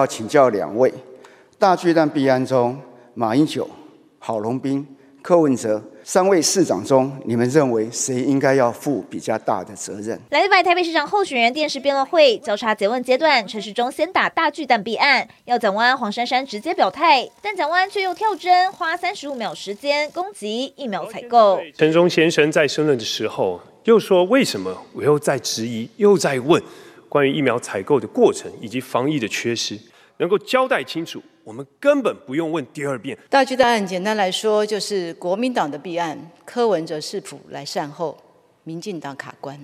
要请教两位，大巨蛋弊案中，马英九、郝龙斌、柯文哲三位市长中，你们认为谁应该要负比较大的责任？来自台北市长候选人电视辩论会交叉詰问阶段，陈时中先打大巨蛋弊案，要蒋万安、黄珊珊直接表态，但蒋万安却又跳针，花三十五秒时间攻击疫苗采购。陈时中先生在申论的时候又说：“为什么我又在质疑，又在问？”关于疫苗采购的过程以及防疫的缺失，能够交代清楚，我们根本不用问第二遍。大巨蛋案简单来说，就是国民党的弊案，柯文哲市府来善后，民进党卡关。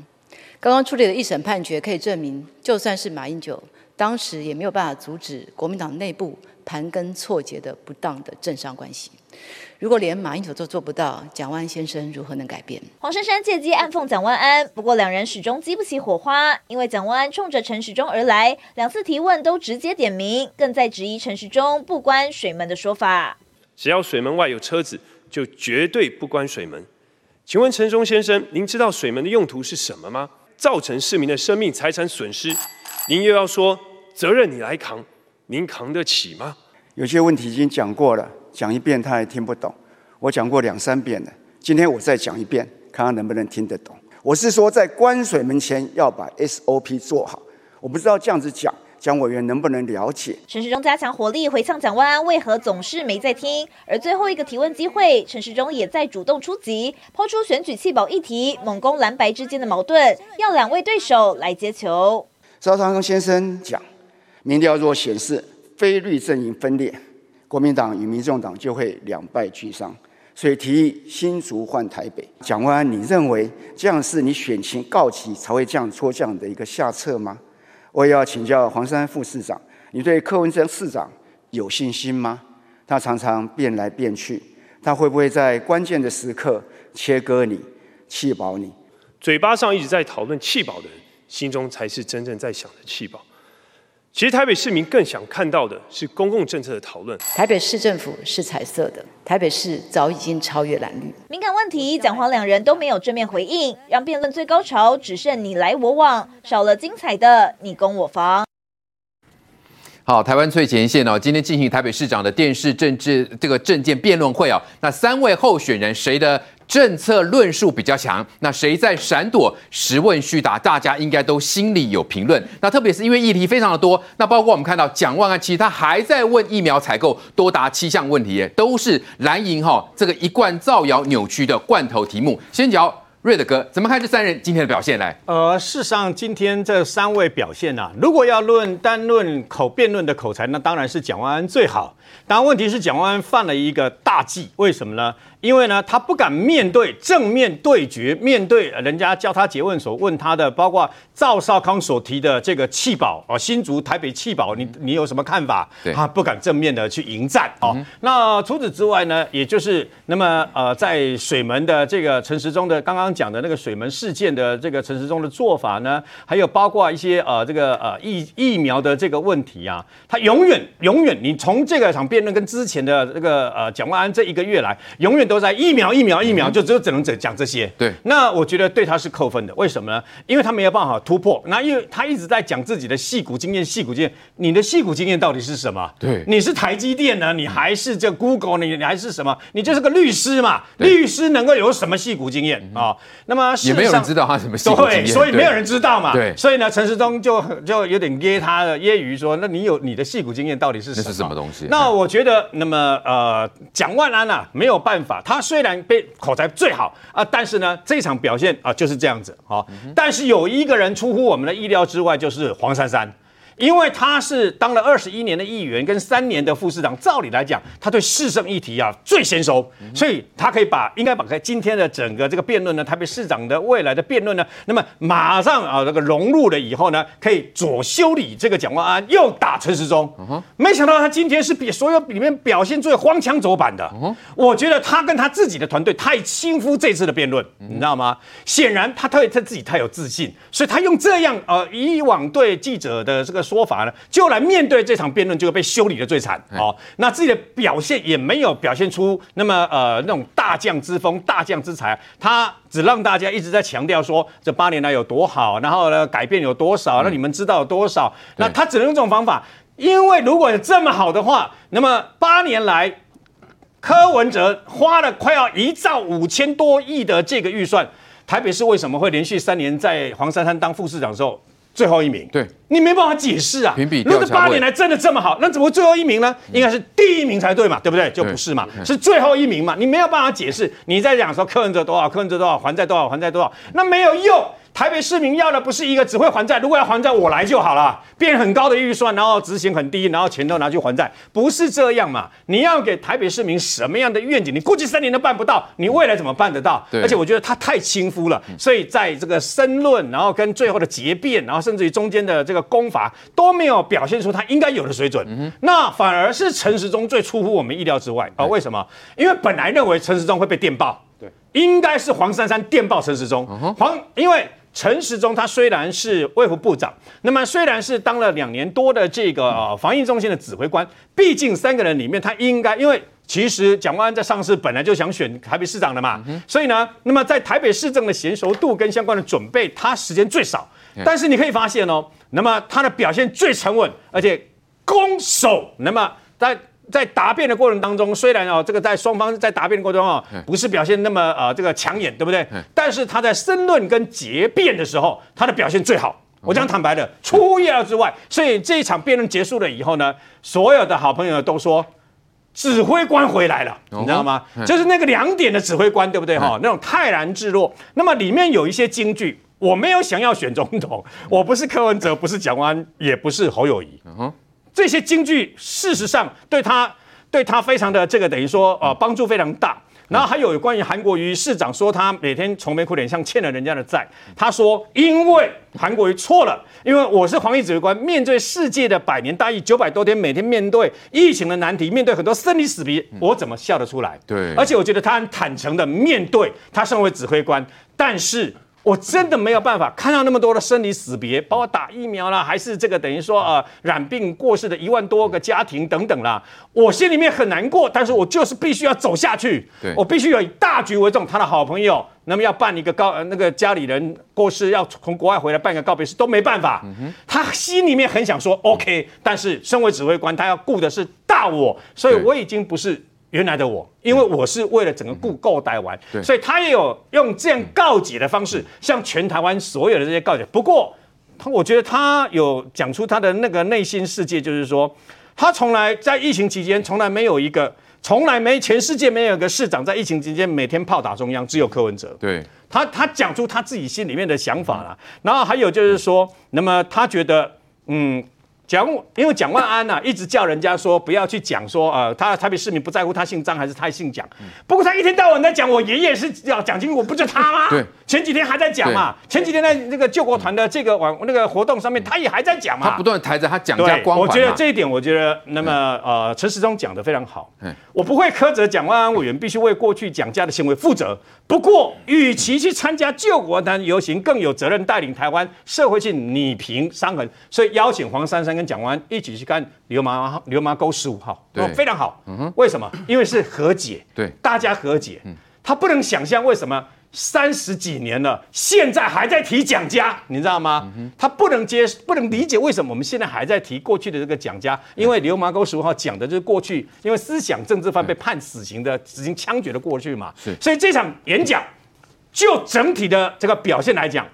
刚刚处理的一审判决可以证明，就算是马英九，当时也没有办法阻止国民党内部盘根错节的不当的政商关系。如果连马英九都做不到，蒋万安先生如何能改变？黄珊珊借机暗讽蒋万安，不过两人始终激不起火花，因为蒋万安冲着陈时中而来，两次提问都直接点名，更在质疑陈时中不关水门的说法。只要水门外有车子，就绝对不关水门。请问陈忠先生，您知道水门的用途是什么吗？造成市民的生命财产损失，您又要说责任你来扛，您扛得起吗？有些问题已经讲过了。讲一遍他还听不懂，我讲过两三遍了，今天我再讲一遍，看他能不能听得懂。我是说，在关水门前要把 SOP 做好。我不知道这样子讲，蒋委员能不能了解？陈时中加强火力回呛蒋万安，为何总是没在听？而最后一个提问机会，陈时中也在主动出击，抛出选举弃保议题，猛攻蓝白之间的矛盾，要两位对手来接球。赵长庚先生讲，民调若显示非绿阵营分裂。国民党与民众党就会两败俱伤，所以提议新竹换台北。蒋万安，你认为这样是你选情告急才会这样出这样的一个下策吗？我也要请教黄山副市长，你对柯文哲市长有信心吗？他常常变来变去，他会不会在关键的时刻切割你、弃保你？嘴巴上一直在讨论弃保的人，心中才是真正在想的弃保。其实台北市民更想看到的是公共政策的讨论。台北市政府是彩色的，台北市早已经超越蓝绿。敏感问题，蒋黄两人都没有正面回应，让辩论最高潮只剩你来我往，少了精彩的你攻我防。好，台湾最前线哦，今天进行台北市长的电视政治这个政见辩论会哦，那三位候选人谁的？政策论述比较强，那谁在闪躲？实问虚答，大家应该都心里有评论。那特别是因为议题非常的多，那包括我们看到蒋万安，其实他还在问疫苗采购多达七项问题，都是蓝营哈这个一贯造谣扭曲的罐头题目。先讲瑞的哥，怎么看这三人今天的表现来？呃，事实上今天这三位表现啊，如果要论单论口辩论的口才，那当然是蒋万安最好。当然问题是蒋万安犯了一个大忌，为什么呢？因为呢，他不敢面对正面对决，面对人家叫他詰问所问他的，包括赵少康所提的这个弃保啊，新竹台北弃保，你你有什么看法？他不敢正面的去迎战哦。嗯、那除此之外呢，也就是那么呃，在水门的这个陈时中的刚刚讲的那个水门事件的这个陈时中的做法呢，还有包括一些呃这个呃疫疫苗的这个问题啊，他永远永远，你从这个场辩论跟之前的那个呃蒋万安这一个月来，永远都。在疫苗疫苗疫苗，就只有只能只讲这些。对，那我觉得对他是扣分的。为什么呢？因为他没有办法突破。那因为他一直在讲自己的戏骨经验，戏骨经验。你的戏骨经验到底是什么？对，你是台积电呢？你还是这 Google？你你还是什么？你就是个律师嘛？律师能够有什么戏骨经验啊？那么也没有人知道他什么矽谷经验，所以没有人知道嘛。对，所以呢，陈时中就就有点噎他的揶揄说：“那你有你的戏骨经验到底是什么？是什么东西？”那我觉得，那么呃，蒋万安呐，没有办法。他虽然被口才最好啊，但是呢，这场表现啊就是这样子啊。但是有一个人出乎我们的意料之外，就是黄珊珊。因为他是当了二十一年的议员，跟三年的副市长，照理来讲，他对市政议题啊最娴熟，所以他可以把应该把今天的整个这个辩论呢，台北市长的未来的辩论呢，那么马上啊这个融入了以后呢，可以左修理这个蒋万安，右打陈时中。没想到他今天是比所有里面表现最荒腔走板的。我觉得他跟他自己的团队太轻忽这次的辩论，你知道吗？显然他对他自己太有自信，所以他用这样呃以往对记者的这个。说法呢，就来面对这场辩论，就会被修理的最惨哦。那自己的表现也没有表现出那么呃那种大将之风、大将之才，他只让大家一直在强调说这八年来有多好，然后呢改变有多少，那你们知道有多少？那他只能用这种方法，因为如果有这么好的话，那么八年来柯文哲花了快要一兆五千多亿的这个预算，台北市为什么会连续三年在黄珊珊当副市长的时候？最后一名，对，你没办法解释啊。如果这八年来真的这么好，那怎么会最后一名呢？应该是第一名才对嘛，对不对？就不是嘛，是最后一名嘛。你没有办法解释。你在讲说柯文哲多少，柯文哲多少，还债多少，还债多少，那没有用。台北市民要的不是一个只会还债，如果要还债我来就好了，变很高的预算，然后执行很低，然后钱都拿去还债，不是这样嘛？你要给台北市民什么样的愿景？你过去三年都办不到，你未来怎么办得到？而且我觉得他太轻忽了，所以在这个申论，然后跟最后的结辩，然后甚至于中间的这个攻伐都没有表现出他应该有的水准，那反而是陈时中最出乎我们意料之外啊？为什么？因为本来认为陈时中会被电报，对，应该是黄珊珊电报陈时中，黄因为。陈时中他虽然是卫福部长，那么虽然是当了两年多的这个呃防疫中心的指挥官，毕竟三个人里面他应该，因为其实蒋万安在上市本来就想选台北市长的嘛，所以呢，那么在台北市政的娴熟度跟相关的准备，他时间最少，但是你可以发现哦，那么他的表现最沉稳，而且攻守，那么在。在答辩的过程当中，虽然哦，这个在双方在答辩的过程中哦，不是表现那么呃这个抢眼，对不对？但是他在申论跟结辩的时候，他的表现最好。我讲坦白的，出乎意料之外。所以这一场辩论结束了以后呢，所有的好朋友都说，指挥官回来了，你知道吗？就是那个两点的指挥官，对不对？哈，那种泰然自若。那么里面有一些金句，我没有想要选总统，我不是柯文哲，不是蒋万安，也不是侯友宜。这些京剧事实上对他对他非常的这个等于说呃帮助非常大。然后还有关于韩国瑜市长说他每天愁眉苦脸像欠了人家的债，他说因为韩国瑜错了，因为我是防疫指挥官，面对世界的百年大疫九百多天，每天面对疫情的难题，面对很多生离死别，我怎么笑得出来？对，而且我觉得他很坦诚的面对他身为指挥官，但是。我真的没有办法看到那么多的生离死别，包括打疫苗啦，还是这个等于说呃染病过世的一万多个家庭等等啦，我心里面很难过，但是我就是必须要走下去，我必须要以大局为重。他的好朋友，那么要办一个告那个家里人过世，要从国外回来办个告别式都没办法。他心里面很想说 OK，但是身为指挥官，他要顾的是大我，所以我已经不是。原来的我，因为我是为了整个顾够台湾，所以他也有用这样告解的方式，向全台湾所有的这些告解。不过，他我觉得他有讲出他的那个内心世界，就是说，他从来在疫情期间，从来没有一个，从来没全世界没有一个市长在疫情期间每天炮打中央，只有柯文哲。对，他他讲出他自己心里面的想法了。然后还有就是说，那么他觉得，嗯。蒋，因为蒋万安呐、啊，一直叫人家说不要去讲说，呃，他台北市民不在乎他姓张还是他姓蒋。不过他一天到晚在讲我爷爷是叫蒋经国，不就他吗？对。前几天还在讲嘛，前几天在那个救国团的这个网那个活动上面，他也还在讲嘛。他不断抬着他蒋家光环。我觉得这一点，我觉得那么呃，陈时中讲的非常好。我不会苛责蒋万安委员必须为过去蒋家的行为负责。不过，与其去参加救国团游行，更有责任带领台湾社会去拟平伤痕。所以邀请黄珊珊跟蒋完一起去看流麻流麻沟十五号，对，非常好。嗯哼，为什么？因为是和解，对，大家和解。嗯，他不能想象为什么。三十几年了，现在还在提蒋家，你知道吗？他不能接，不能理解为什么我们现在还在提过去的这个蒋家，因为流麻沟十五号讲的就是过去，因为思想政治犯被判死刑的死刑枪决的过去嘛。是，所以这场演讲就整体的这个表现来讲，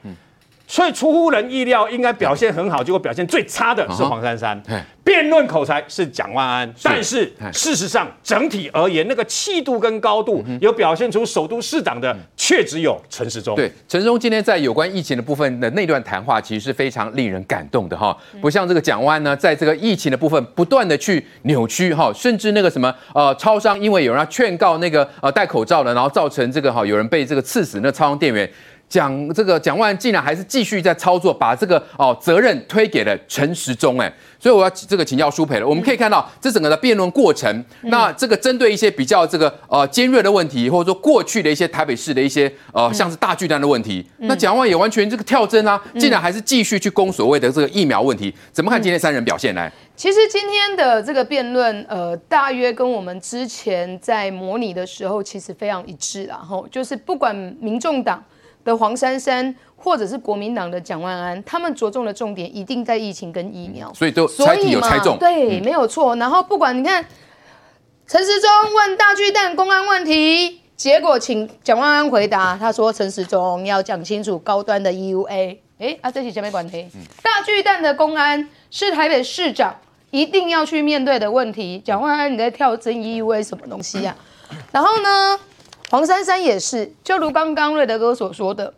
所以出乎人意料，应该表现很好，结果表现最差的是黄珊珊。辩论口才是蒋万安，但是事实上整体而言，那个气度跟高度有表现出首都市长的，却只有陈时中。对，陈时中今天在有关疫情的部分的那段谈话，其实是非常令人感动的哈。不像这个蒋万安呢，在这个疫情的部分不断的去扭曲哈，甚至那个什么呃，超商因为有人要劝告那个呃戴口罩的，然后造成这个哈有人被这个刺死，那超商店员。讲这个蒋万竟然还是继续在操作，把这个哦责任推给了陈时中哎，所以我要这个请教舒培了。我们可以看到这整个的辩论过程，那这个针对一些比较这个呃尖锐的问题，或者说过去的一些台北市的一些呃像是大巨蛋的问题，那蒋万也完全这个跳针啊，竟然还是继续去攻所谓的这个疫苗问题。怎么看今天三人表现呢？其实今天的这个辩论，呃，大约跟我们之前在模拟的时候其实非常一致，然后就是不管民众党。的黄珊珊，或者是国民党的蒋万安，他们着重的重点一定在疫情跟疫苗，所以都所以有猜中，对，没有错。然后不管你看，陈时中问大巨蛋公安问题，结果请蒋万安回答，他说陈时中要讲清楚高端的 EUA，哎，啊，这是什么关系？大巨蛋的公安是台北市长一定要去面对的问题，蒋万安你在跳针 EUA 什么东西呀、啊？然后呢？黄珊珊也是，就如刚刚瑞德哥所说的，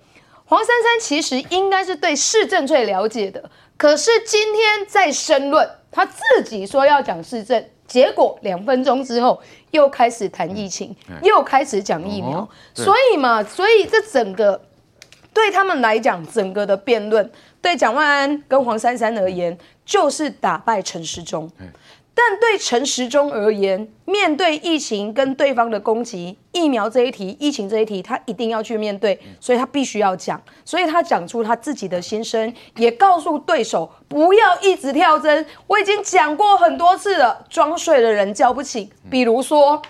黄珊珊其实应该是对市政最了解的，可是今天在申论，他自己说要讲市政，结果两分钟之后又开始谈疫情，又开始讲疫苗，所以嘛，所以这整个对他们来讲，整个的辩论对蒋万安跟黄珊珊而言，就是打败陈时中。但对陈时中而言，面对疫情跟对方的攻击，疫苗这一题、疫情这一题，他一定要去面对，所以他必须要讲，所以他讲出他自己的心声，也告诉对手不要一直跳针。我已经讲过很多次了，装睡的人叫不醒。比如说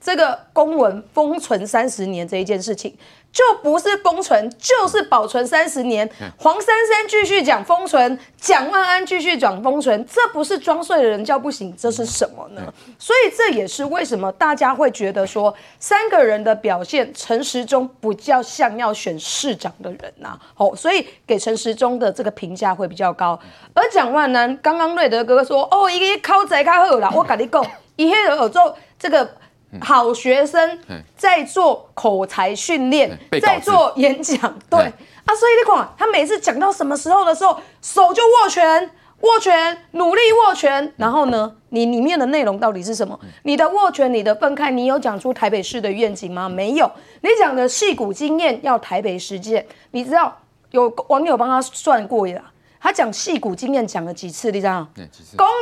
这个公文封存三十年这一件事情。就不是封存，就是保存三十年。黄珊珊继续讲封存，蒋万安继续讲封存，这不是装睡的人叫不醒，这是什么呢？所以这也是为什么大家会觉得说三个人的表现，陈时中比较像要选市长的人呐、啊。哦，所以给陈时中的这个评价会比较高。而蒋万安，刚刚瑞德哥哥说，哦，一个考仔较好啦，我跟你讲，一黑人有做这个。好学生在做口才训练，在做演讲，对。啊，所以你看他每次讲到什么时候的时候，手就握拳，握拳，努力握拳，然后呢，你里面的内容到底是什么？你的握拳，你的愤慨，你有讲出台北市的愿景吗？没有，你讲的戏骨经验要台北实践，你知道有网友帮他算过呀。他讲戏谷经验讲了几次？你知道？讲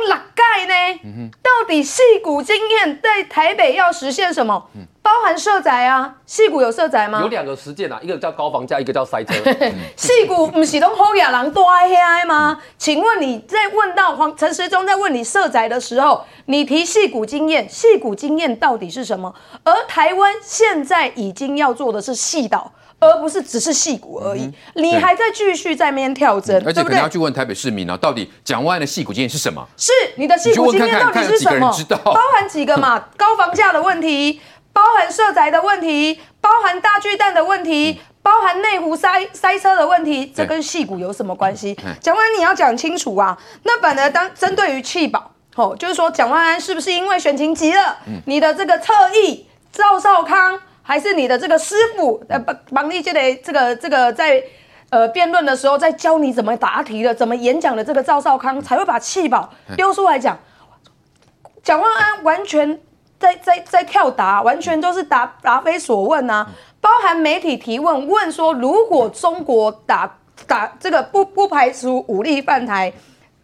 六届呢？嗯、到底戏谷经验在台北要实现什么？嗯、包含社宅啊？戏谷有社宅吗？有两个实践啊，一个叫高房价，一个叫塞车。戏谷不是都好野人多爱黑吗？嗯、请问你在问到黄陈时中在问你社宅的时候，你提戏谷经验，戏谷经验到底是什么？而台湾现在已经要做的是戏岛。而不是只是戏骨而已，嗯、你还在继续在那边跳针，嗯，而且可能要去问台北市民啊，到底蒋万安的戏骨经验是什么？是你的戏骨经验到底是什么？包含几个嘛？高房价的问题，包含社宅的问题，包含大巨蛋的问题，嗯、包含内湖塞塞车的问题，这跟戏骨有什么关系？蒋万安你要讲清楚啊！那反而当针对于弃保，吼，就是说蒋万安是不是因为选情急了？嗯、你的这个侧翼赵少康。还是你的这个师傅，呃，帮帮你这个这个这个在呃辩论的时候，在教你怎么答题的、怎么演讲的这个赵少康，才会把弃保丢出来讲。蒋万安完全在在在跳答，完全都是答答非所问啊！包含媒体提问，问说如果中国打打这个不不排除武力犯台，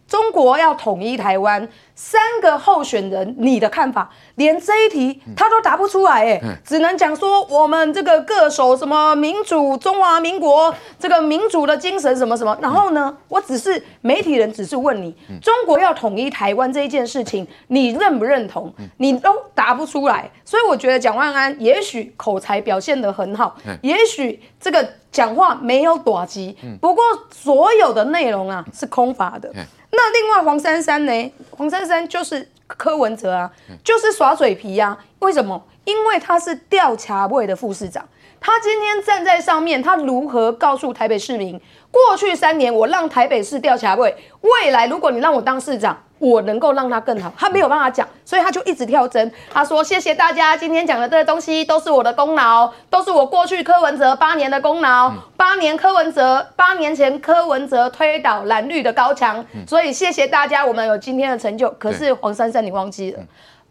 中国要统一台湾。三个候选人，你的看法？连这一题他都答不出来，哎，只能讲说我们这个各守什么民主，中华民国这个民主的精神什么什么。然后呢，我只是媒体人，只是问你，中国要统一台湾这一件事情，你认不认同？你都答不出来。所以我觉得蒋万安也许口才表现得很好，也许这个讲话没有短机，不过所有的内容啊是空乏的。那另外黄珊珊呢？黄珊珊就是柯文哲啊，就是耍嘴皮呀、啊。为什么？因为他是调查会的副市长，他今天站在上面，他如何告诉台北市民，过去三年我让台北市调查会，未来如果你让我当市长，我能够让他更好，他没有办法讲，所以他就一直跳针。他说：“谢谢大家，今天讲的这个东西都是我的功劳，都是我过去柯文哲八年的功劳。八年柯文哲，八年前柯文哲推倒蓝绿的高墙，所以谢谢大家，我们有今天的成就。可是黄珊珊，你忘记了。”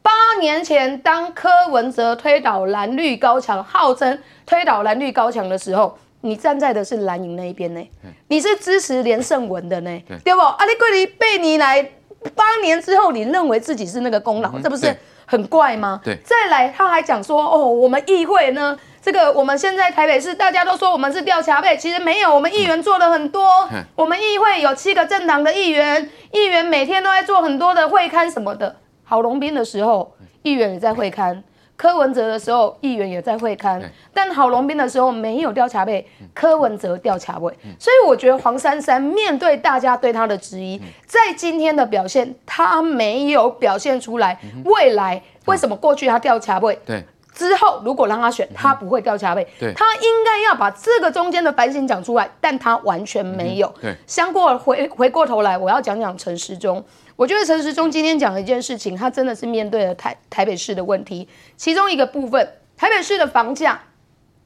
八年前，当柯文哲推倒蓝绿高墙，号称推倒蓝绿高墙的时候，你站在的是蓝营那一边呢？你是支持连胜文的呢？对不？啊，你过去八年来，八年之后，你认为自己是那个功劳，这不是很怪吗？对。再来，他还讲说，哦，我们议会呢，这个我们现在台北市大家都说我们是调查费，其实没有，我们议员做了很多。我们议会有七个政党的议员，议员每天都在做很多的会刊什么的。郝龙斌的时候，议员也在会勘；柯文哲的时候，议员也在会刊。但郝龙斌的时候没有调查被，柯文哲调查位。所以我觉得黄珊珊面对大家对他的质疑，在今天的表现，他没有表现出来。未来为什么过去他调查位？对。之后如果让他选，他不会调查位。对。他应该要把这个中间的反省讲出来，但他完全没有。对。相过回回过头来，我要讲讲陈时中。我觉得陈时中今天讲的一件事情，他真的是面对了台台北市的问题。其中一个部分，台北市的房价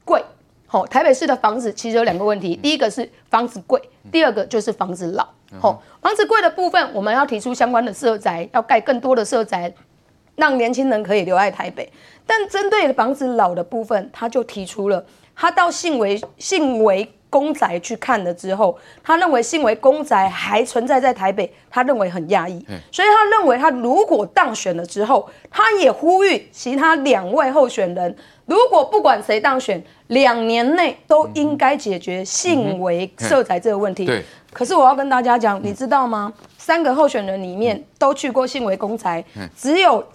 贵，吼，台北市的房子其实有两个问题，第一个是房子贵，第二个就是房子老，吼，房子贵的部分，我们要提出相关的社宅，要盖更多的社宅，让年轻人可以留在台北。但针对房子老的部分，他就提出了，他到信维信维。公宅去看了之后，他认为信维公宅还存在在台北，他认为很讶异，所以他认为他如果当选了之后，他也呼吁其他两位候选人，如果不管谁当选，两年内都应该解决信维社宅这个问题。对。可是我要跟大家讲，你知道吗？三个候选人里面都去过信维公宅，只有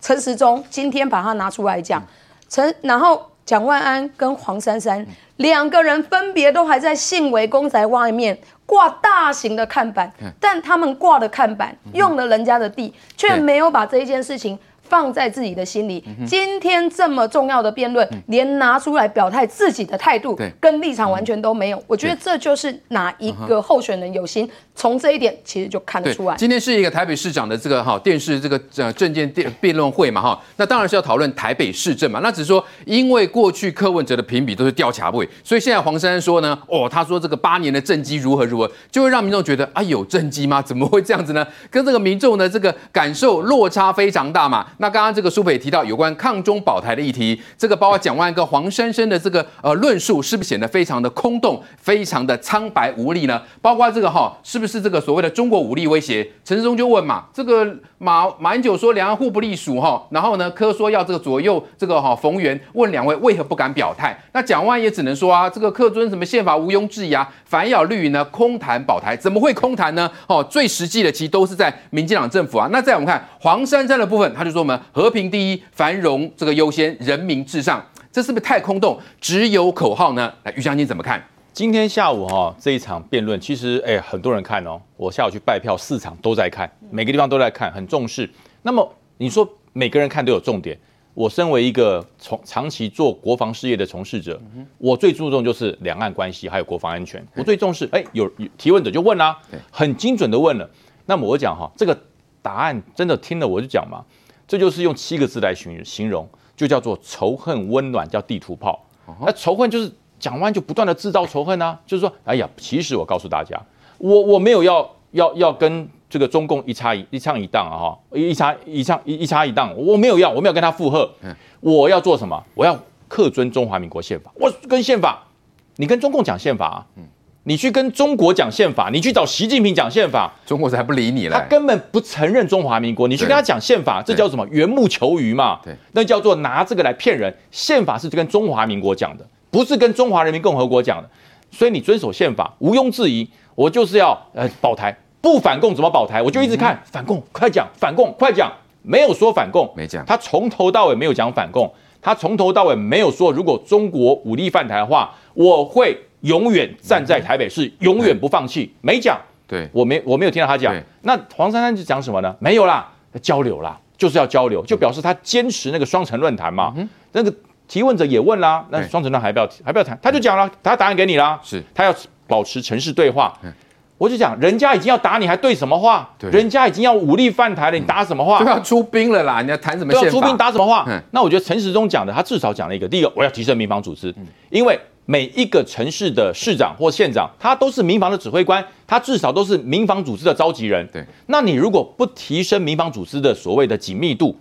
陈时中今天把它拿出来讲，陈然后。蒋万安跟黄珊珊两个人分别都还在信维公宅外面挂大型的看板，但他们挂的看板用了人家的地，却没有把这一件事情。放在自己的心里。今天这么重要的辩论，连拿出来表态自己的态度跟立场完全都没有。我觉得这就是哪一个候选人有心，从这一点其实就看得出来。今天是一个台北市长的这个哈电视这个呃政见辩辩论会嘛哈，那当然是要讨论台北市政嘛。那只是说，因为过去柯文哲的评比都是调查位，所以现在黄珊珊说呢，哦，他说这个八年的政绩如何如何，就会让民众觉得啊有政绩吗？怎么会这样子呢？跟这个民众的这个感受落差非常大嘛。那刚刚这个苏北提到有关抗中保台的议题，这个包括蒋万跟黄珊珊的这个呃论述，是不是显得非常的空洞，非常的苍白无力呢？包括这个哈，是不是这个所谓的中国武力威胁？陈世忠就问嘛，这个马马英九说两岸互不隶属哈，然后呢柯说要这个左右这个哈逢源，问两位为何不敢表态？那蒋万也只能说啊，这个柯尊什么宪法毋庸置疑啊，反咬绿营呢空谈保台，怎么会空谈呢？哦，最实际的其实都是在民进党政府啊。那再我们看黄珊珊的部分，他就说我们和平第一，繁荣这个优先，人民至上，这是不是太空洞，只有口号呢？来，于将军怎么看？今天下午哈、哦、这一场辩论，其实哎很多人看哦，我下午去拜票，四场都在看，每个地方都在看，很重视。那么你说每个人看都有重点，我身为一个从长期做国防事业的从事者，我最注重就是两岸关系还有国防安全，我最重视。哎，有有提问者就问啦、啊，很精准的问了。那么我讲哈，这个答案真的听了我就讲嘛。这就是用七个字来形形容，就叫做仇恨温暖，叫地图炮。那仇恨就是讲完就不断的制造仇恨啊，就是说，哎呀，其实我告诉大家，我我没有要要要跟这个中共一插一一唱一档啊哈，一插一唱一一插一档，我没有要，我没有跟他附和，我要做什么？我要恪遵中华民国宪法，我跟宪法，你跟中共讲宪法啊？你去跟中国讲宪法，你去找习近平讲宪法，中国才不理你了。他根本不承认中华民国，你去跟他讲宪法，这叫什么？缘木求鱼嘛。对，那叫做拿这个来骗人。宪法是跟中华民国讲的，不是跟中华人民共和国讲的。所以你遵守宪法，毋庸置疑。我就是要呃保台，不反共怎么保台？我就一直看、嗯、反共，快讲反共，快讲。没有说反共，没讲。他从头到尾没有讲反共，他从头到尾没有说如果中国武力犯台的话，我会。永远站在台北市，永远不放弃。没讲，对我没我没有听到他讲。那黄珊珊就讲什么呢？没有啦，交流啦，就是要交流，就表示他坚持那个双城论坛嘛。嗯、那个提问者也问啦，那双城论坛还不要还不要谈？他就讲了，他答案给你啦，是他要保持城市对话。我就讲，人家已经要打你，还对什么话？人家已经要武力犯台了，你打什么话？都要出兵了啦，你要谈什么？都要出兵打什么话？那我觉得陈时中讲的，他至少讲了一个：第一个，我要提升民防组织，因为每一个城市的市长或县长，他都是民防的指挥官，他至少都是民防组织的召集人。对，那你如果不提升民防组织的所谓的紧密度，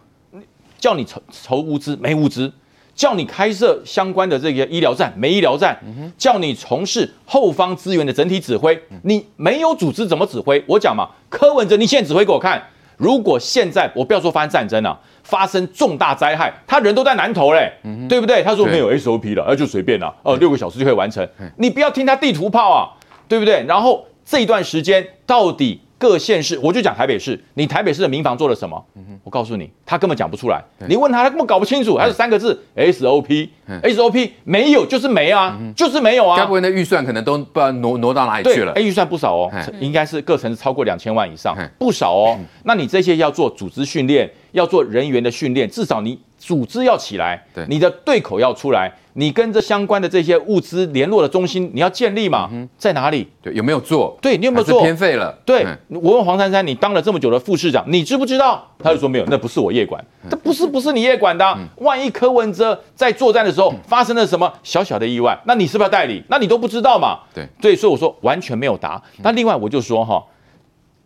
叫你筹筹物资没物资。叫你开设相关的这个医疗站，没医疗站；叫你从事后方资源的整体指挥，你没有组织怎么指挥？我讲嘛，柯文哲，你现在指挥给我看。如果现在我不要说发生战争了、啊，发生重大灾害，他人都在南投嘞，对不对？他说没有 SOP 了，那就随便了，哦，六个小时就可以完成。你不要听他地图炮啊，对不对？然后这一段时间到底？各县市，我就讲台北市。你台北市的民房做了什么？我告诉你，他根本讲不出来。你问他，他根本搞不清楚。还是三个字：SOP，SOP 没有就是没啊，就是没有啊。该不会那预算可能都不知道挪挪到哪里去了？哎，预算不少哦，应该是各城市超过两千万以上，不少哦。那你这些要做组织训练，要做人员的训练，至少你组织要起来，你的对口要出来。你跟这相关的这些物资联络的中心，你要建立嘛？在哪里？对，有没有做？对，你有没有做？偏废了。对，我问黄珊珊，你当了这么久的副市长，你知不知道？他就说没有，那不是我业管，这不是不是你业管的。万一柯文哲在作战的时候发生了什么小小的意外，那你是不是要代理？那你都不知道嘛？对对，所以我说完全没有答。那另外我就说哈，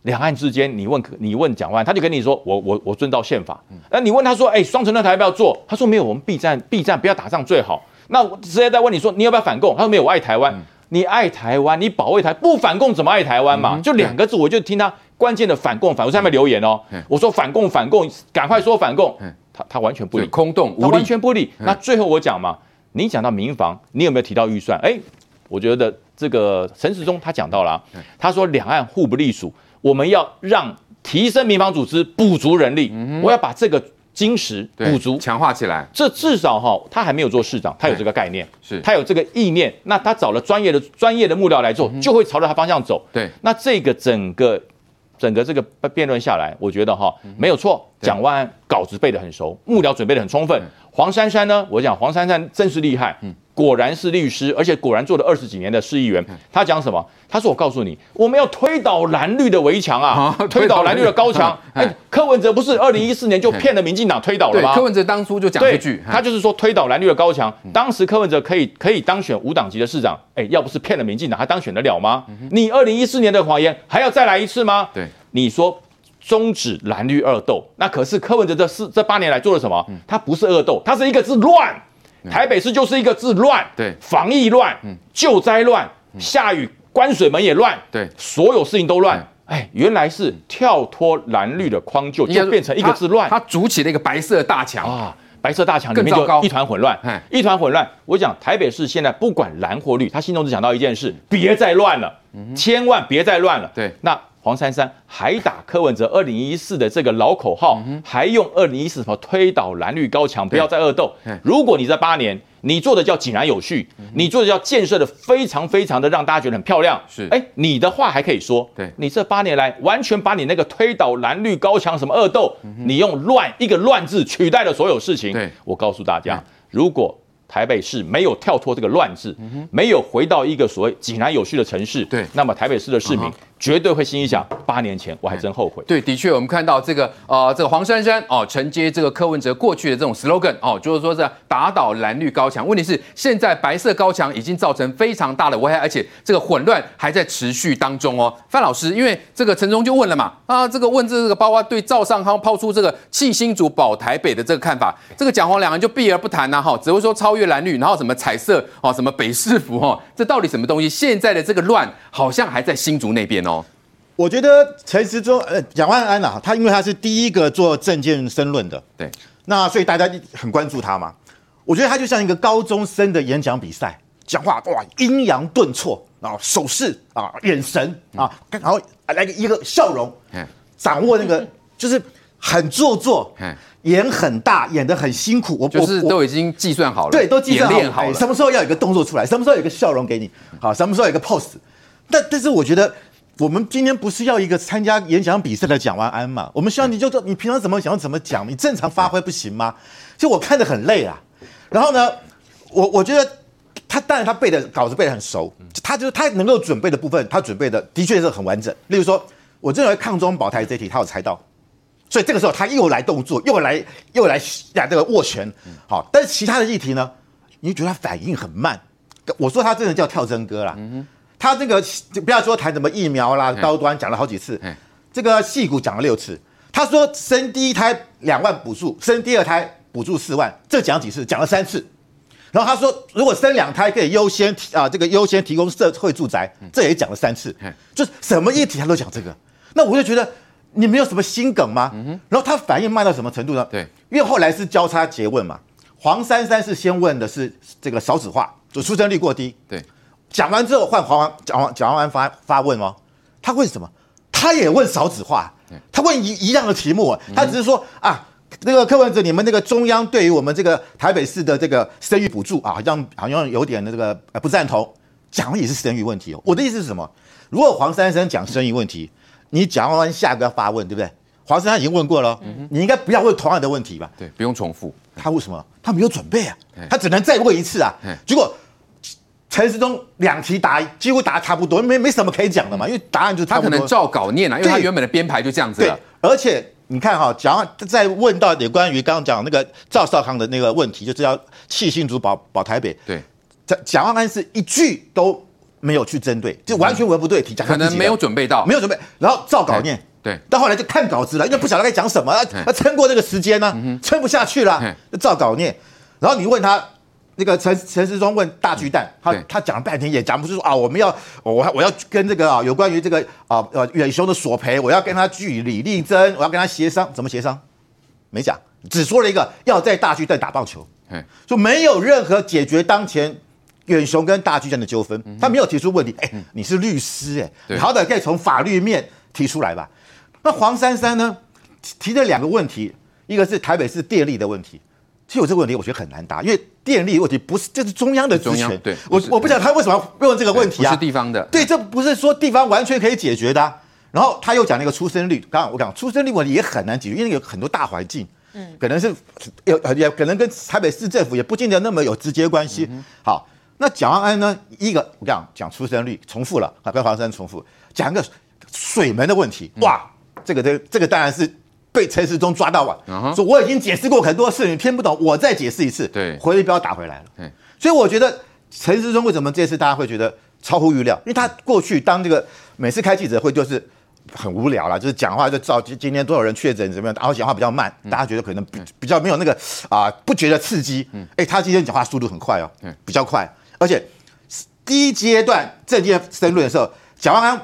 两岸之间，你问你问蒋万，他就跟你说我我我遵照宪法。那你问他说，哎，双城论坛要不要做？他说没有，我们避战避战，不要打仗最好。那我直接在问你说，你要不要反共？他说没有，我爱台湾。嗯、你爱台湾，你保卫台，不反共怎么爱台湾嘛？嗯、就两个字，我就听他关键的反共反。我在下面留言哦，嗯、我说反共反共，赶快说反共。嗯、他他完全不理，空洞无力，完全不理。嗯、那最后我讲嘛，你讲到民防，你有没有提到预算？哎，我觉得这个陈时中他讲到了、他说两岸互不隶属，我们要让提升民防组织，补足人力。嗯、我要把这个。金石补足，强化起来。这至少哈，他还没有做市长，他有这个概念，是他有这个意念。那他找了专业的专业的幕僚来做，就会朝着他方向走。对，那这个整个整个这个辩论下来，我觉得哈没有错。蒋万安稿子背得很熟，幕僚准备得很充分。黄珊珊呢，我讲黄珊珊真是厉害。嗯。果然是律师，而且果然做了二十几年的市议员。他讲什么？他说：“我告诉你，我们要推倒蓝绿的围墙啊，推倒蓝绿的高墙。”哎，柯文哲不是二零一四年就骗了民进党推倒了吗？柯文哲当初就讲这句，他就是说推倒蓝绿的高墙。当时柯文哲可以可以当选无党籍的市长，哎，要不是骗了民进党，还当选得了吗？你二零一四年的谎言还要再来一次吗？对，你说终止蓝绿二斗，那可是柯文哲这四这八年来做了什么？他不是恶斗，他是一个是乱。台北市就是一个字乱，对，防疫乱，救灾乱，下雨关水门也乱，对，所有事情都乱。哎，原来是跳脱蓝绿的框就，就变成一个字乱。他筑起了一个白色大墙啊，白色大墙里面就一团混乱，一团混乱。我讲台北市现在不管蓝或绿，他心中只想到一件事：别再乱了，千万别再乱了。对，那。黄珊珊还打柯文哲二零一四的这个老口号，还用二零一四什么推倒蓝绿高墙，不要再恶斗。如果你这八年你做的叫井然有序，你做的叫建设的非常非常的让大家觉得很漂亮，是。哎，你的话还可以说，对。你这八年来完全把你那个推倒蓝绿高墙什么恶斗，你用乱一个乱字取代了所有事情。对，我告诉大家，如果台北市没有跳脱这个乱字，没有回到一个所谓井然有序的城市，对，那么台北市的市民。绝对会心里想，八年前我还真后悔。对，的确，我们看到这个呃，这个黄珊珊哦，承接这个柯文哲过去的这种 slogan 哦，就是说是打倒蓝绿高墙。问题是现在白色高墙已经造成非常大的危害，而且这个混乱还在持续当中哦。范老师，因为这个陈忠就问了嘛，啊，这个问这个包括对赵尚康抛出这个弃新竹保台北的这个看法，这个蒋黄两人就避而不谈呐，哈，只会说超越蓝绿，然后什么彩色哦，什么北市府哦，这到底什么东西？现在的这个乱好像还在新竹那边哦。我觉得陈时中呃蒋万安啊，他因为他是第一个做政见申论的，对，那所以大家很关注他嘛。我觉得他就像一个高中生的演讲比赛，讲话哇阴阳顿挫啊，手势啊，眼神啊，然后来个一个笑容，掌握那个就是很做作，嗯演很大，演得很辛苦。我就是都已经计算好了，对，都计算好了，好了，什么时候要有一个动作出来，什么时候有一个笑容给你，好，什么时候有一个 pose。但但是我觉得。我们今天不是要一个参加演讲比赛的蒋万安嘛？我们希望你就说你平常怎么讲怎么讲，你正常发挥不行吗？就我看得很累啊。然后呢，我我觉得他当然他背的稿子背得很熟，他就是他能够准备的部分，他准备的的确是很完整。例如说，我认为抗中保台这题他有猜到，所以这个时候他又来动作，又来又来呀这个握拳，好。但是其他的议题呢，你觉得他反应很慢？我说他真的叫跳针歌啦。他这个就不要说谈什么疫苗啦，高端讲了好几次，这个细谷讲了六次。他说生第一胎两万补助，生第二胎补助四万，这讲几次？讲了三次。然后他说如果生两胎可以优先啊，这个优先提供社会住宅，这也讲了三次。就是什么议题他都讲这个。那我就觉得你没有什么心梗吗？然后他反应慢到什么程度呢？对，因为后来是交叉诘问嘛。黄珊珊是先问的是这个少子化，就出生率过低。对。讲完之后换黄讲完讲完发发问哦，他问什么？他也问少子化，他问一一样的题目，他只是说啊，那个柯文哲，你们那个中央对于我们这个台北市的这个生育补助啊，好像好像有点的这个不赞同，讲的也是生育问题哦。我的意思是什么？如果黄珊珊讲生育问题，你讲完下一个要发问，对不对？黄珊珊已经问过了，你应该不要问同样的问题吧？对，不用重复。他为什么？他没有准备啊，他只能再问一次啊。结果。陈时中两题答几乎答差不多，没没什么可以讲的嘛，因为答案就他可能照稿念啊，因为他原本的编排就这样子了。而且你看哈，讲再问到有关于刚刚讲那个赵少康的那个问题，就是要弃新竹保保台北。对，蒋万安是一句都没有去针对，就完全文不对题，讲可能没有准备到，没有准备，然后照稿念。对，到后来就看稿子了，因为不晓得该讲什么，要撑过这个时间呢，撑不下去了，就照稿念。然后你问他。那个陈陈时中问大巨蛋，他他讲了半天也讲不出说啊，我们要我我要跟这个啊有关于这个啊呃远雄的索赔，我要跟他据理力争，我要跟他协商，怎么协商？没讲，只说了一个要在大巨蛋打棒球，就没有任何解决当前远雄跟大巨蛋的纠纷，他没有提出问题。哎，你是律师哎，你好歹可以从法律面提出来吧？那黄珊珊呢提了两个问题，一个是台北市电力的问题。其实我这个问题我觉得很难答，因为电力问题不是这是中央的职权，对，我我不晓得他为什么要问这个问题啊？不是地方的，对，这不是说地方完全可以解决的啊。然后他又讲那个出生率，刚刚我讲出生率问题也很难解决，因为有很多大环境，嗯，可能是有也可能跟台北市政府也不见得那么有直接关系。好，那蒋万安呢？一个我讲讲出生率重复了啊，跟黄珊重复讲一个水门的问题，哇，这个这这个当然是。被陈时中抓到了，uh huh. 说我已经解释过很多事，你听不懂，我再解释一次。对，回力镖打回来了。对，所以我觉得陈时中为什么这次大家会觉得超乎预料？因为他过去当这个每次开记者会就是很无聊了，就是讲话就照今天多少人确诊怎么样，然后讲话比较慢，嗯、大家觉得可能比比较没有那个啊、呃，不觉得刺激。哎、嗯欸，他今天讲话速度很快哦，嗯、比较快，而且第一阶段政见申论的时候，蒋万安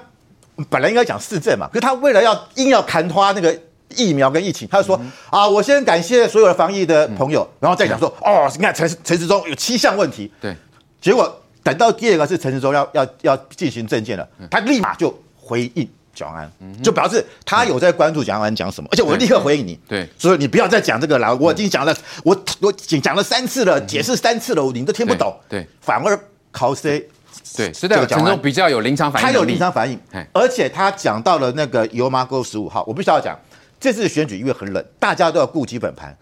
本来应该讲市政嘛，可是他为了要硬要砍花那个。疫苗跟疫情，他就说、嗯、啊，我先感谢所有的防疫的朋友，嗯、然后再讲说，嗯、哦，你看陈陈时中有七项问题，对，结果等到第二个是陈时中要要要进行证见了，嗯、他立马就回应蒋万安，嗯、就表示他有在关注蒋万安讲什么，而且我立刻回应你，对，所以你不要再讲这个了，我已经讲了，我我讲讲了三次了，解释三次了，你都听不懂，对，反而考 C，？对，时中比较有临场反应，他有临场反应，而且他讲到了那个油麻沟十五号，我必须要讲。这次选举因为很冷，大家都要顾基本盘。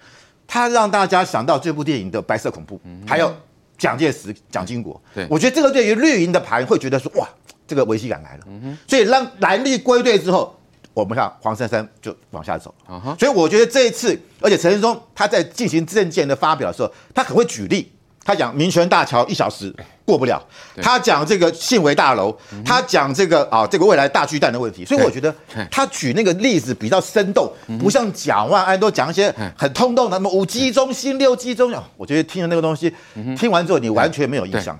他让大家想到这部电影的白色恐怖，还有蒋介石、蒋经国。对，我觉得这个对于绿营的盘会觉得说，哇，这个危机感来了。嗯、所以让蓝绿归队之后，我们看黄珊珊就往下走。所以我觉得这一次，而且陈时中他在进行政见的发表的时候，他很会举例。他讲民权大桥一小时过不了，他讲这个信维大楼，他讲这个啊这个未来大巨蛋的问题，所以我觉得他举那个例子比较生动，不像蒋万安都讲一些很通透的，什么五 G 中心、六 G 中心，我觉得听了那个东西，听完之后你完全没有印象。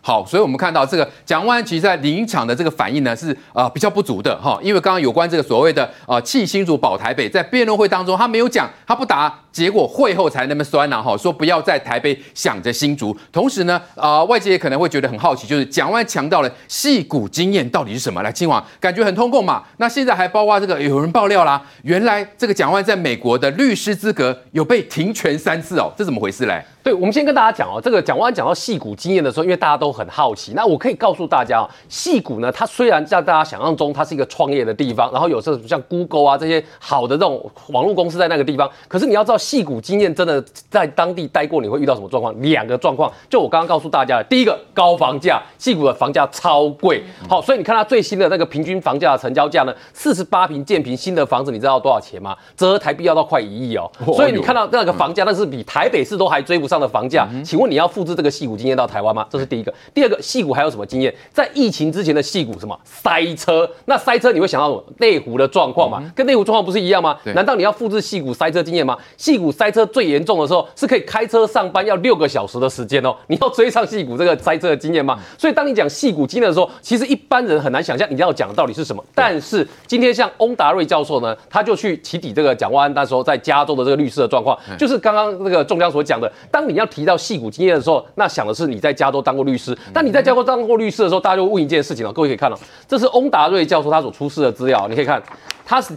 好，所以我们看到这个蒋万安其实在临场的这个反应呢是啊、呃、比较不足的哈，因为刚刚有关这个所谓的啊弃新竹保台北，在辩论会当中他没有讲，他不答结果会后才那么酸呐，哈，说不要在台北想着新竹。同时呢，啊、外界也可能会觉得很好奇，就是蒋万强调了戏谷经验到底是什么？来，今晚感觉很通共嘛。那现在还包括这个有人爆料啦，原来这个蒋万在美国的律师资格有被停权三次哦，这怎么回事嘞？对，我们先跟大家讲哦，这个蒋万讲到戏谷经验的时候，因为大家都很好奇，那我可以告诉大家哦，戏谷呢，它虽然在大家想象中它是一个创业的地方，然后有时候像 Google 啊这些好的这种网络公司在那个地方，可是你要知道矽谷经验真的在当地待过，你会遇到什么状况？两个状况，就我刚刚告诉大家的，第一个高房价，戏骨的房价超贵，好，所以你看它最新的那个平均房价的成交价呢，四十八坪建平新的房子，你知道多少钱吗？折合台币要到快一亿哦，所以你看到那个房价，那是比台北市都还追不上的房价。请问你要复制这个戏骨经验到台湾吗？这是第一个。第二个，戏骨还有什么经验？在疫情之前的戏骨什么塞车？那塞车你会想到什么？内湖的状况嘛，跟内湖状况不是一样吗？难道你要复制戏骨塞车经验吗？矽谷塞车最严重的时候是可以开车上班要六个小时的时间哦。你要追上戏谷这个塞车的经验吗？所以当你讲戏谷经验的时候，其实一般人很难想象你要讲的到底是什么。但是今天像翁达瑞教授呢，他就去起底这个蒋万安那时候在加州的这个律师的状况，就是刚刚那个仲江所讲的，当你要提到戏谷经验的时候，那想的是你在加州当过律师。但你在加州当过律师的时候，大家就问一件事情了。各位可以看到，这是翁达瑞教授他所出示的资料，你可以看，他是。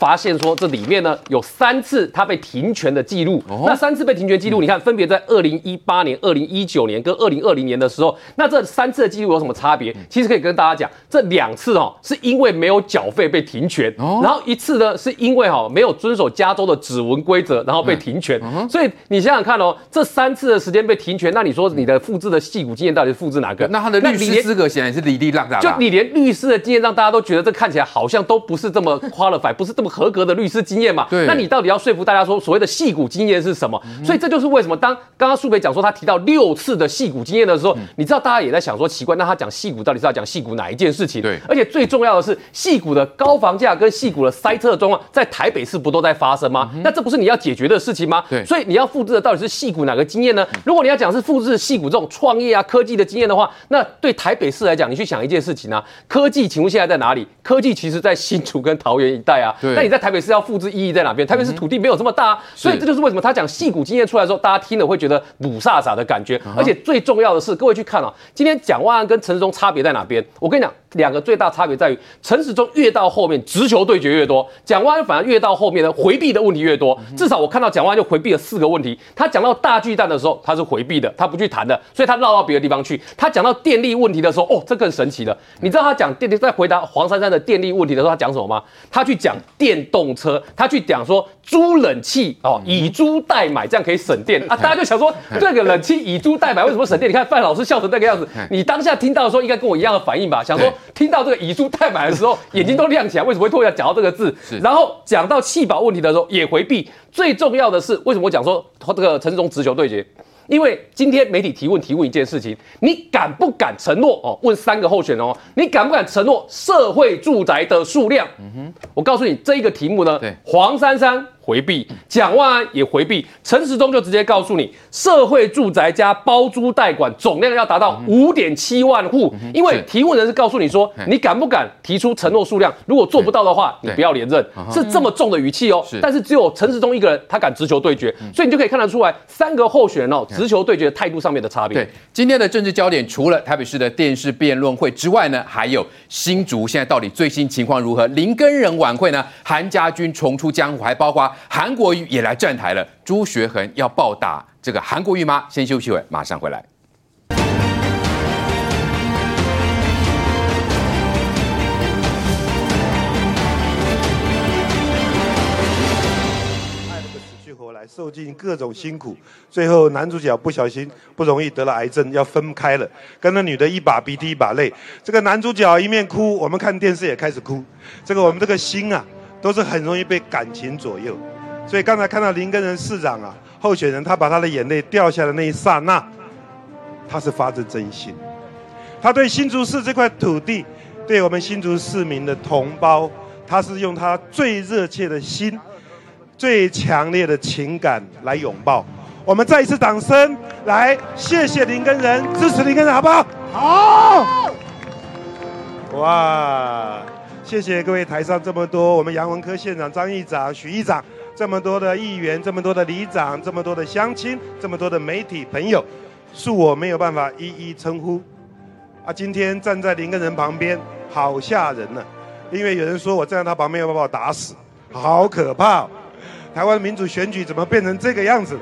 发现说这里面呢有三次他被停权的记录，那三次被停权记录，你看分别在二零一八年、二零一九年跟二零二零年的时候，那这三次的记录有什么差别？其实可以跟大家讲，这两次哦是因为没有缴费被停权，然后一次呢是因为哈没有遵守加州的指纹规则，然后被停权。所以你想想看哦，这三次的时间被停权，那你说你的复制的戏骨经验到底是复制哪个？那他的律师资格显然是哩哩浪浪，就你连律师的经验让大家都觉得这看起来好像都不是这么 qualified，不是这么。合格的律师经验嘛？对，那你到底要说服大家说所谓的戏骨经验是什么？嗯、所以这就是为什么当刚刚苏北讲说他提到六次的戏骨经验的时候，嗯、你知道大家也在想说奇怪，那他讲戏骨到底是要讲戏骨哪一件事情？对，而且最重要的是戏骨的高房价跟戏骨的塞车的状况，在台北市不都在发生吗？嗯、那这不是你要解决的事情吗？对，所以你要复制的到底是戏骨哪个经验呢？如果你要讲是复制戏骨这种创业啊科技的经验的话，那对台北市来讲，你去想一件事情啊，科技请问现在在哪里？科技其实在新竹跟桃园一带啊。对，那你在台北市要复制。意义在哪边？台北市土地没有这么大，所以这就是为什么他讲戏骨经验出来的时候，大家听了会觉得鲁萨萨的感觉。而且最重要的是，各位去看啊，今天蒋万安跟陈时中差别在哪边？我跟你讲。两个最大差别在于，陈时中越到后面直球对决越多，蒋万安反而越到后面呢回避的问题越多。至少我看到蒋万安就回避了四个问题。他讲到大巨蛋的时候，他是回避的，他不去谈的，所以他绕到别的地方去。他讲到电力问题的时候，哦，这更神奇了。你知道他讲电力在回答黄珊珊的电力问题的时候，他讲什么吗？他去讲电动车，他去讲说租冷气哦，以租代买，这样可以省电啊。大家就想说，这个冷气以租代买为什么省电？你看范老师笑成那个样子，你当下听到的时候应该跟我一样的反应吧？想说。听到这个以租代买的时候，眼睛都亮起来。为什么会突然讲到这个字？然后讲到气保问题的时候也回避。最重要的是，为什么我讲说这个陈时中直球对决？因为今天媒体提问提问一件事情，你敢不敢承诺哦？问三个候选人哦，你敢不敢承诺社会住宅的数量？嗯哼，我告诉你这一个题目呢，对，黄珊珊。回避，蒋万安也回避，陈时中就直接告诉你，社会住宅加包租代管总量要达到五点七万户，因为提问人是告诉你说，你敢不敢提出承诺数量？如果做不到的话，你不要连任，是这么重的语气哦。但是只有陈时中一个人，他敢直球对决，所以你就可以看得出来，三个候选人哦，直球对决的态度上面的差别。对，今天的政治焦点除了台北市的电视辩论会之外呢，还有新竹现在到底最新情况如何？林根仁晚会呢？韩家军重出江湖，还包括。韩国瑜也来站台了，朱学恒要暴打这个韩国瑜吗？先休息会，马上回来。爱那个死去活来，受尽各种辛苦，最后男主角不小心不容易得了癌症，要分开了，跟那女的一把鼻涕一把泪。这个男主角一面哭，我们看电视也开始哭。这个我们这个心啊，都是很容易被感情左右。所以刚才看到林根仁市长啊，候选人他把他的眼泪掉下的那一刹那，他是发自真心，他对新竹市这块土地，对我们新竹市民的同胞，他是用他最热切的心，最强烈的情感来拥抱。我们再一次掌声来，谢谢林根仁，支持林根仁，好不好？好。哇，谢谢各位台上这么多，我们杨文科县长、张议长、许议长。这么多的议员，这么多的里长，这么多的乡亲，这么多的媒体朋友，恕我没有办法一一称呼。啊，今天站在林耕仁旁边，好吓人呢、因为有人说我站在他旁边要把我打死，好可怕、哦。台湾民主选举怎么变成这个样子？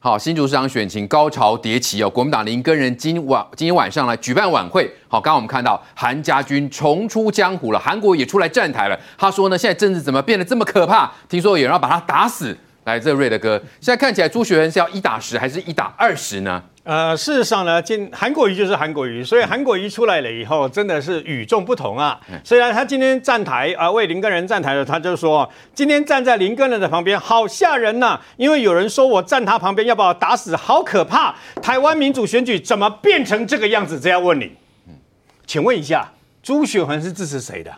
好，新竹市长选情高潮迭起哦，国民党林根人今晚今天晚上来举办晚会。好，刚刚我们看到韩家军重出江湖了，韩国也出来站台了。他说呢，现在政治怎么变得这么可怕？听说有人要把他打死。来，这瑞的哥，现在看起来朱学恒是要一打十还是一打二十呢？呃，事实上呢，今韩国瑜就是韩国瑜，所以韩国瑜出来了以后，真的是与众不同啊。虽然他今天站台啊、呃，为林根人站台了，他就说，今天站在林根人的旁边，好吓人呐、啊，因为有人说我站他旁边要把我打死，好可怕。台湾民主选举怎么变成这个样子？这样问你，请问一下。朱雪恒是支持谁的？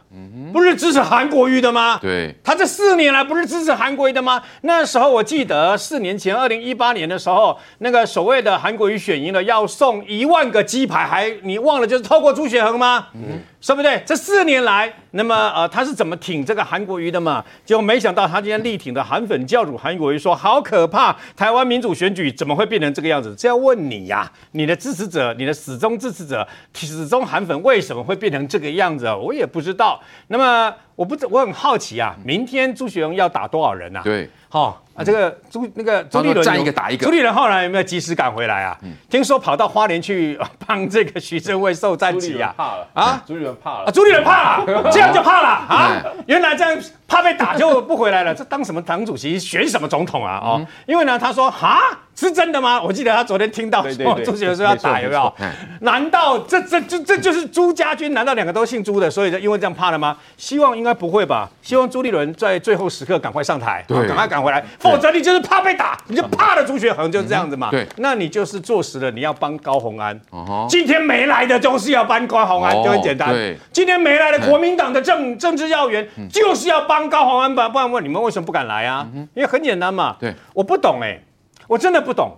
不是支持韩国瑜的吗？对，他这四年来不是支持韩国瑜的吗？那时候我记得四年前，二零一八年的时候，那个所谓的韩国瑜选赢了，要送一万个鸡排，还你忘了就是透过朱雪恒吗？嗯。对不对？这四年来，那么呃，他是怎么挺这个韩国瑜的嘛？结果没想到他今天力挺的韩粉教主韩国瑜说：“好可怕！台湾民主选举怎么会变成这个样子？”这要问你呀、你的支持者，你的始终支持者，始终韩粉为什么会变成这个样子？我也不知道。那么我不，我很好奇啊，明天朱学荣要打多少人啊？对，好。啊，这个朱那个朱立伦站一个打一个，朱立伦后来有没有及时赶回来啊？嗯、听说跑到花莲去 帮这个徐正伟受战旗啊？怕了啊！朱立伦怕了啊！朱立伦怕了，这样就怕了啊！原来这样怕被打就不回来了，这当什么党主席选什么总统啊？哦，嗯、因为呢，他说哈。是真的吗？我记得他昨天听到说朱学恒说要打，有没有？难道这这这这就是朱家军？难道两个都姓朱的，所以就因为这样怕了吗？希望应该不会吧。希望朱立伦在最后时刻赶快上台，赶快赶回来，否则你就是怕被打，你就怕了朱学恒，就是这样子嘛。对，那你就是坐实了你要帮高虹安。今天没来的就是要帮高虹安，就很简单。对，今天没来的国民党的政政治要员就是要帮高虹安吧？不然问你们为什么不敢来啊？因为很简单嘛。对，我不懂哎。我真的不懂，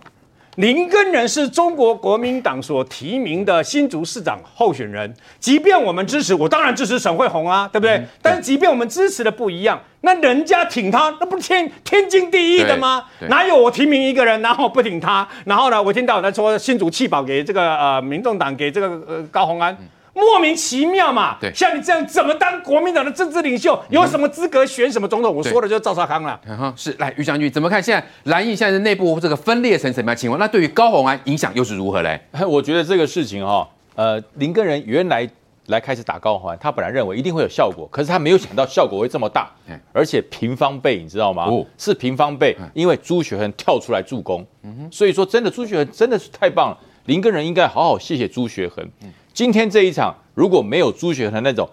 林根仁是中国国民党所提名的新竹市长候选人。即便我们支持，我当然支持沈慧虹啊，对不对？但是即便我们支持的不一样，那人家挺他，那不是天天经地义的吗？哪有我提名一个人，然后不挺他？然后呢，我听到我在说新竹弃保给这个呃民众党给这个呃高虹安。嗯莫名其妙嘛，对，像你这样怎么当国民党的政治领袖，有什么资格选什么总统？我说的就是赵少康了。是，来于将军怎么看现在蓝营现在的内部这个分裂成什么样情况？那对于高鸿安影响又是如何嘞？我觉得这个事情哈、哦，呃，林根仁原来来开始打高虹安，他本来认为一定会有效果，可是他没有想到效果会这么大，而且平方倍，你知道吗？哦，是平方倍，因为朱学恒跳出来助攻，嗯哼，所以说真的朱学恒真的是太棒了，林根仁应该好好谢谢朱学恒。今天这一场如果没有朱学恒那种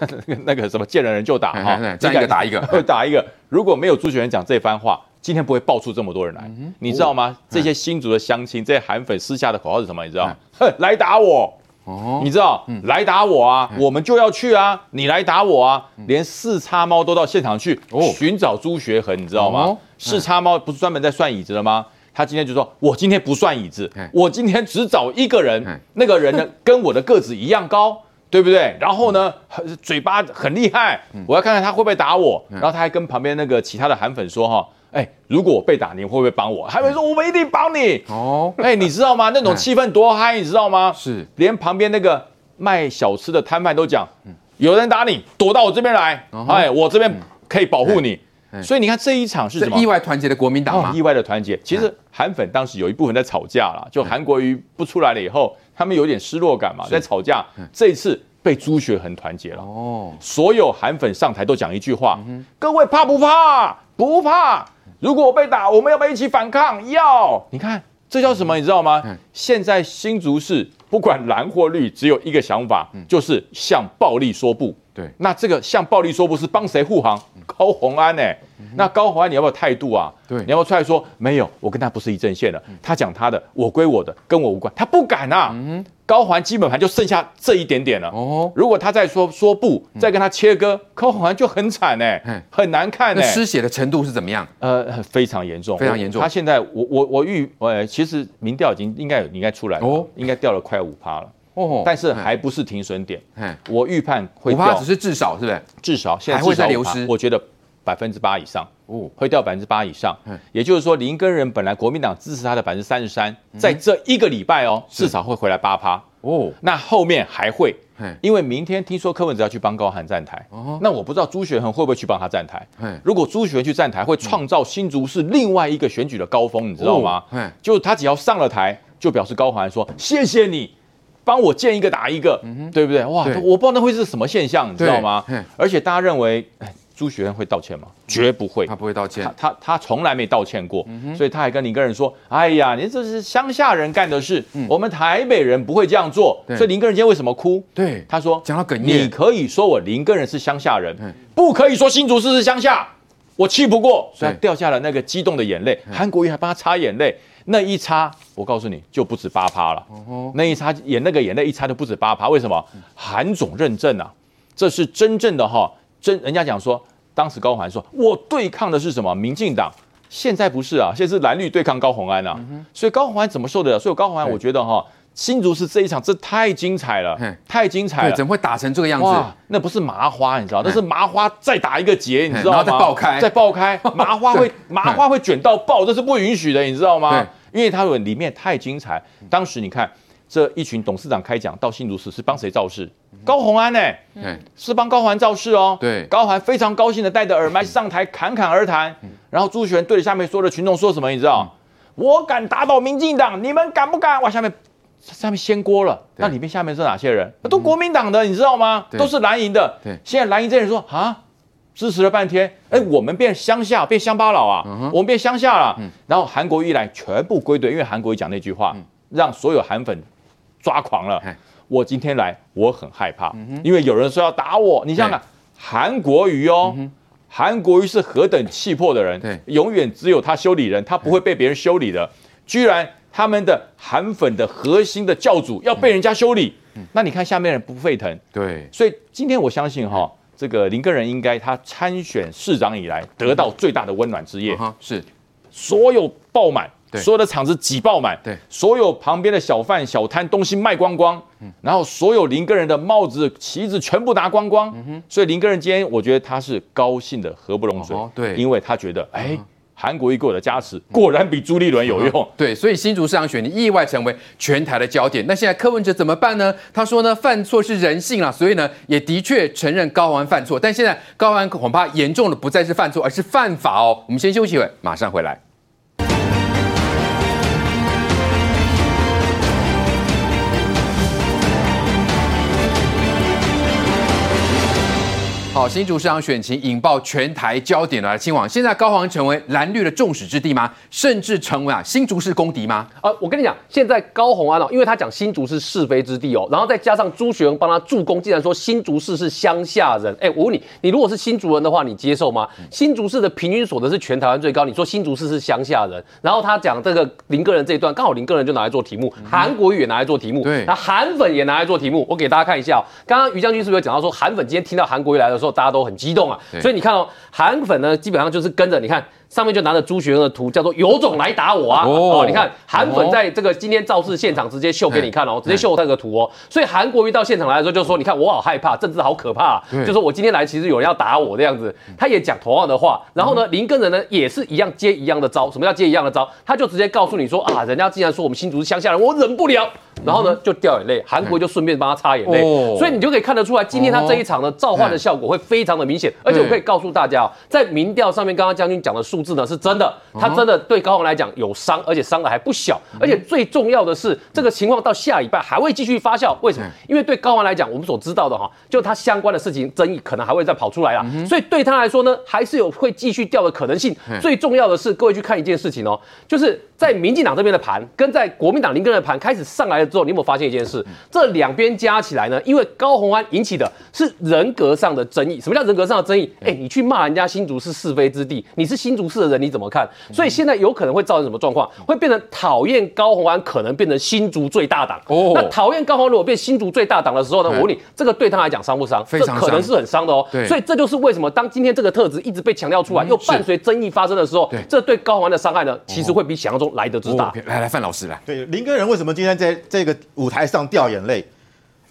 那个什么见了人就打哈，这一个打一个 打一个，如果没有朱学恒讲这番话，今天不会爆出这么多人来。你知道吗？这些新竹的乡亲，这些韩粉私下的口号是什么？你知道？哼，来打我！哦，你知道？来打我啊！我们就要去啊！你来打我啊！连四叉猫都到现场去寻找朱学恒，你知道吗？四叉猫不是专门在算椅子的吗？他今天就说：“我今天不算椅子，我今天只找一个人，那个人呢 跟我的个子一样高，对不对？然后呢，嘴巴很厉害，我要看看他会不会打我。然后他还跟旁边那个其他的韩粉说：‘哈，哎，如果我被打，你会不会帮我？’韩粉说：‘我们一定帮你。’哦，哎，你知道吗？那种气氛多嗨，你知道吗？是，连旁边那个卖小吃的摊贩都讲：‘有人打你，躲到我这边来，哎，我这边可以保护你。’所以你看这一场是什么？意外团结的国民党吗？意外的团结。其实韩粉当时有一部分在吵架了，就韩国瑜不出来了以后，他们有点失落感嘛，在吵架。这一次被朱学恒团结了。哦，所有韩粉上台都讲一句话：各位怕不怕？不怕。如果我被打，我们要不要一起反抗？要。你看这叫什么？你知道吗？现在新竹市不管蓝或绿，只有一个想法，就是向暴力说不。对，那这个向暴力说不，是帮谁护航？高虹安呢？那高虹安你要不要态度啊？对，你要不要出来说没有？我跟他不是一阵线的，他讲他的，我归我的，跟我无关。他不敢啊。高虹安基本盘就剩下这一点点了。哦，如果他再说说不，再跟他切割，高虹安就很惨呢，很难看呢。失血的程度是怎么样？呃，非常严重，非常严重。他现在，我我我预，呃，其实民调已经应该有应该出来了，哦，应该掉了快五趴了。哦，但是还不是停损点。我预判会掉，只是至少是不是？至少现在还会再流失。我觉得百分之八以上，哦，会掉百分之八以上。也就是说，林根仁本来国民党支持他的百分之三十三，在这一个礼拜哦，至少会回来八趴哦。那后面还会，因为明天听说柯文哲要去帮高寒站台，那我不知道朱学恒会不会去帮他站台。如果朱学恒去站台，会创造新竹市另外一个选举的高峰，你知道吗？就他只要上了台，就表示高寒说谢谢你。帮我见一个打一个，对不对？哇，我不知道那会是什么现象，你知道吗？而且大家认为，哎，朱学恒会道歉吗？绝不会，他不会道歉，他他从来没道歉过，所以他还跟林根仁说：“哎呀，你这是乡下人干的事，我们台北人不会这样做。”所以林根仁今天为什么哭？对，他说：“讲到哽咽，你可以说我林根仁是乡下人，不可以说新竹市是乡下，我气不过，所以他掉下了那个激动的眼泪。韩国瑜还帮他擦眼泪。”那一擦，我告诉你就不止八趴了。那一擦眼那个眼泪一擦就不止八趴，为什么？韩总认证啊，这是真正的哈，真人家讲说，当时高虹安说，我对抗的是什么？民进党，现在不是啊，现在是蓝绿对抗高宏安啊。所以高宏安怎么受得了？所以高宏安，我觉得哈，新竹市这一场这太精彩了，太精彩了，怎么会打成这个样子？那不是麻花，你知道，那是麻花再打一个结，你知道吗？再爆开，再爆开，麻花会麻花会卷到爆，这是不允许的，你知道吗？因为他们里面太精彩，当时你看这一群董事长开讲到新竹市是帮谁造势？高虹安呢？是帮高环造势哦。对，高环非常高兴的带着耳麦上台侃侃而谈，然后朱学恒对着下面所有的群众说什么？你知道？我敢打倒民进党，你们敢不敢？哇，下面下面掀锅了。那里面下面是哪些人？都国民党的，你知道吗？都是蓝营的。对，现在蓝营这些人说啊。支持了半天，哎，我们变乡下，变乡巴佬啊，我们变乡下了。然后韩国瑜一来，全部归队，因为韩国瑜讲那句话，让所有韩粉抓狂了。我今天来，我很害怕，因为有人说要打我。你想想看，韩国瑜哦，韩国瑜是何等气魄的人，永远只有他修理人，他不会被别人修理的。居然他们的韩粉的核心的教主要被人家修理，那你看下面人不沸腾？对，所以今天我相信哈。这个林根仁应该他参选市长以来得到最大的温暖之夜，是。所有爆满，所有的场子挤爆满，对，所有旁边的小贩小摊东西卖光光，然后所有林根仁的帽子旗子全部拿光光，所以林根仁今天我觉得他是高兴的合不拢嘴，对，因为他觉得哎。韩国瑜给我的加持果然比朱立伦有用，对，所以新竹市长选你意外成为全台的焦点。那现在柯文哲怎么办呢？他说呢，犯错是人性啊，所以呢，也的确承认高安犯错，但现在高安恐怕严重的不再是犯错，而是犯法哦。我们先休息一会，马上回来。好，新竹市长选情引爆全台焦点了。亲王。现在高虹安成为蓝绿的众矢之的吗？甚至成为啊新竹市公敌吗？呃，我跟你讲，现在高虹安哦，因为他讲新竹是是非之地哦，然后再加上朱学文帮他助攻，竟然说新竹市是乡下人。哎，我问你，你如果是新竹人的话，你接受吗？新竹市的平均所得是全台湾最高，你说新竹市是乡下人，然后他讲这个林个人这一段，刚好林个人就拿来做题目，韩国语也拿来做题目，对，那韩粉也拿来做题目。我给大家看一下哦，刚刚于将军是不是有讲到说韩粉今天听到韩国语来的时候，大家都很激动啊，所以你看哦，韩粉呢基本上就是跟着你看。上面就拿着朱学恒的图，叫做有种来打我啊！哦，你看韩粉在这个今天造势现场直接秀给你看哦，直接秀那个图哦。所以韩国瑜到现场来的时候就说：“你看我好害怕，政治好可怕。”就说我今天来其实有人要打我这样子。他也讲同样的话。然后呢，林根人呢也是一样接一样的招。什么叫接一样的招？他就直接告诉你说：“啊，人家既然说我们新竹是乡下人，我忍不了。”然后呢就掉眼泪，韩国瑜就顺便帮他擦眼泪。所以你就可以看得出来，今天他这一场的召唤的效果会非常的明显。而且我可以告诉大家哦，在民调上面，刚刚将军讲的数字呢是真的。他真的对高雄来讲有伤，而且伤的还不小。而且最重要的是，这个情况到下礼拜还会继续发酵。为什么？因为对高雄来讲，我们所知道的哈，就他相关的事情争议可能还会再跑出来啦。所以对他来说呢，还是有会继续掉的可能性。最重要的是，各位去看一件事情哦，就是在民进党这边的盘跟在国民党林根的盘开始上来了之后，你有没有发现一件事？这两边加起来呢，因为高虹安引起的是人格上的争议。什么叫人格上的争议？哎，你去骂人家新竹是是非之地，你是新竹市的人，你怎么看？所以现在有可能会造成什么状况？会变成讨厌高虹安，可能变成新竹最大党。哦，那讨厌高虹安如果变新竹最大党的时候呢？我问你，这个对他来讲伤不伤？非常可能是很伤的哦。对，所以这就是为什么当今天这个特质一直被强调出来，又伴随争议发生的时候，对，这对高虹安的伤害呢，其实会比想象中来得之大。来来，范老师来。对，林根人为什么今天在这个舞台上掉眼泪？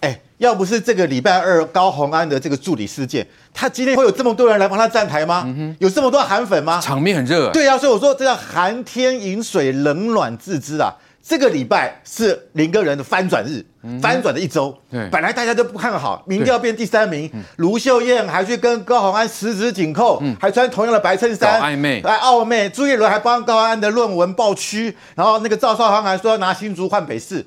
哎，要不是这个礼拜二高洪安的这个助理事件，他今天会有这么多人来帮他站台吗？嗯、有这么多韩粉吗？场面很热。对啊，所以我说这叫寒天饮水，冷暖自知啊。这个礼拜是林耕仁的翻转日，嗯、翻转的一周。对，本来大家都不看好，民调变第三名，卢秀燕还去跟高虹安十指紧扣，嗯、还穿同样的白衬衫，暧昧，来暧昧。朱一伦还帮高虹安的论文爆区，然后那个赵少康还说要拿新竹换北市。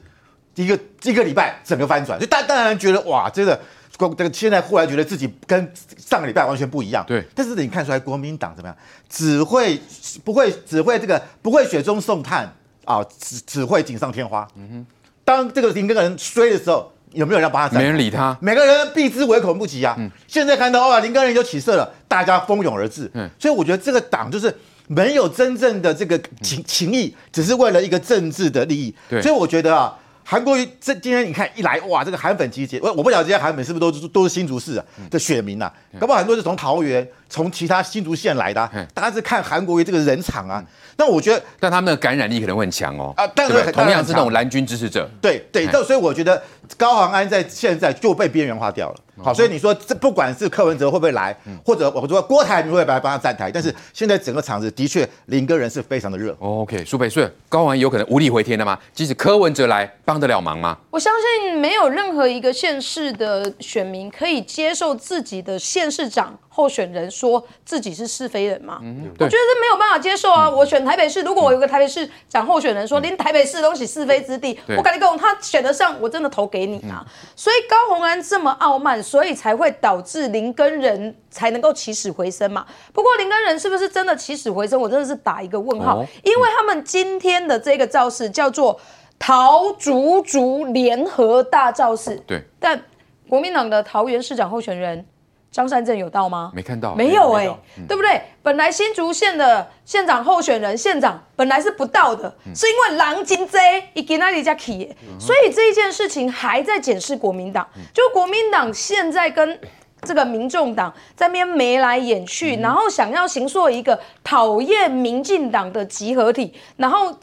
一个一个礼拜整个翻转，就大当然觉得哇，真的，这个现在忽然觉得自己跟上个礼拜完全不一样。对，但是你看出来国民党怎么样？只会不会只会这个不会雪中送炭啊，只只会锦上添花。嗯哼，当这个林根人衰的时候，有没有人帮他？没人理他，每个人避之唯恐不及啊。嗯，现在看到哇，林根人就起色了，大家蜂拥而至。嗯，所以我觉得这个党就是没有真正的这个情情义，只是为了一个政治的利益。对，所以我觉得啊。韩国瑜这今天你看一来哇，这个韩粉集结，我我不晓得这些韩粉是不是都都是新竹市的选民呐、啊？搞不好很多是从桃园、从其他新竹县来的、啊，大家是看韩国瑜这个人场啊。那我觉得，但他们的感染力可能会很强哦。啊，但是同样是那种蓝军支持者。对对，所以我觉得高虹安在现在就被边缘化掉了。好，所以你说这不管是柯文哲会不会来，或者我说郭台铭会不会来帮他站台，但是现在整个场子的确林耕仁是非常的热。OK，苏北，所以高虹安有可能无力回天了吗？即使柯文哲来帮得了忙吗？我相信没有任何一个县市的选民可以接受自己的县市长候选人说自己是是非人嘛？嗯，我觉得是没有办法接受啊！我选台北市，如果我有个台北市长候选人说连台北市都是是非之地，我跟你讲，他选得上，我真的投给你啊！所以高虹安这么傲慢。所以才会导致林根人才能够起死回生嘛。不过林根人是不是真的起死回生？我真的是打一个问号，因为他们今天的这个造势叫做桃竹竹联合大造势。对。但国民党的桃园市长候选人。张善政有到吗？没看到，没有哎、欸，对不对？本来新竹县的县长候选人，县长本来是不到的，嗯、是因为狼金贼一给那里加起，所以这一件事情还在检视国民党。就国民党现在跟这个民众党在那边眉来眼去，嗯、然后想要形塑一个讨厌民进党的集合体，然后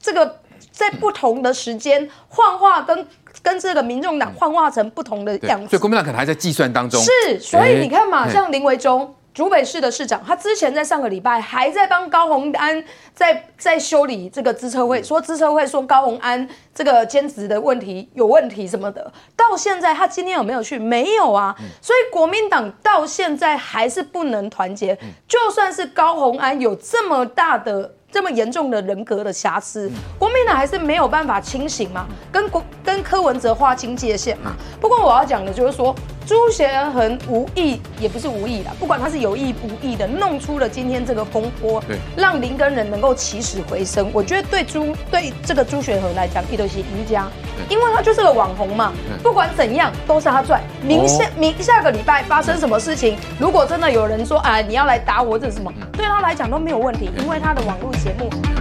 这个在不同的时间幻化跟。跟这个民众党幻化成不同的样子，所以国民党可能还在计算当中。是，所以你看嘛，像林维中，竹北市的市长，他之前在上个礼拜还在帮高虹安在在修理这个资策会，说资策会说高虹安这个兼职的问题有问题什么的，到现在他今天有没有去？没有啊。所以国民党到现在还是不能团结，就算是高虹安有这么大的。这么严重的人格的瑕疵，国民党还是没有办法清醒嘛？跟国跟柯文哲划清界限嘛？不过我要讲的就是说，朱学恒无意也不是无意的，不管他是有意无意的，弄出了今天这个风波，对，让林根人能够起死回生。我觉得对朱对这个朱学恒来讲，一都是赢家，因为他就是个网红嘛，不管怎样都是他赚。明下明下个礼拜发生什么事情，如果真的有人说啊，你要来打我这是什么，对他来讲都没有问题，因为他的网络。节目。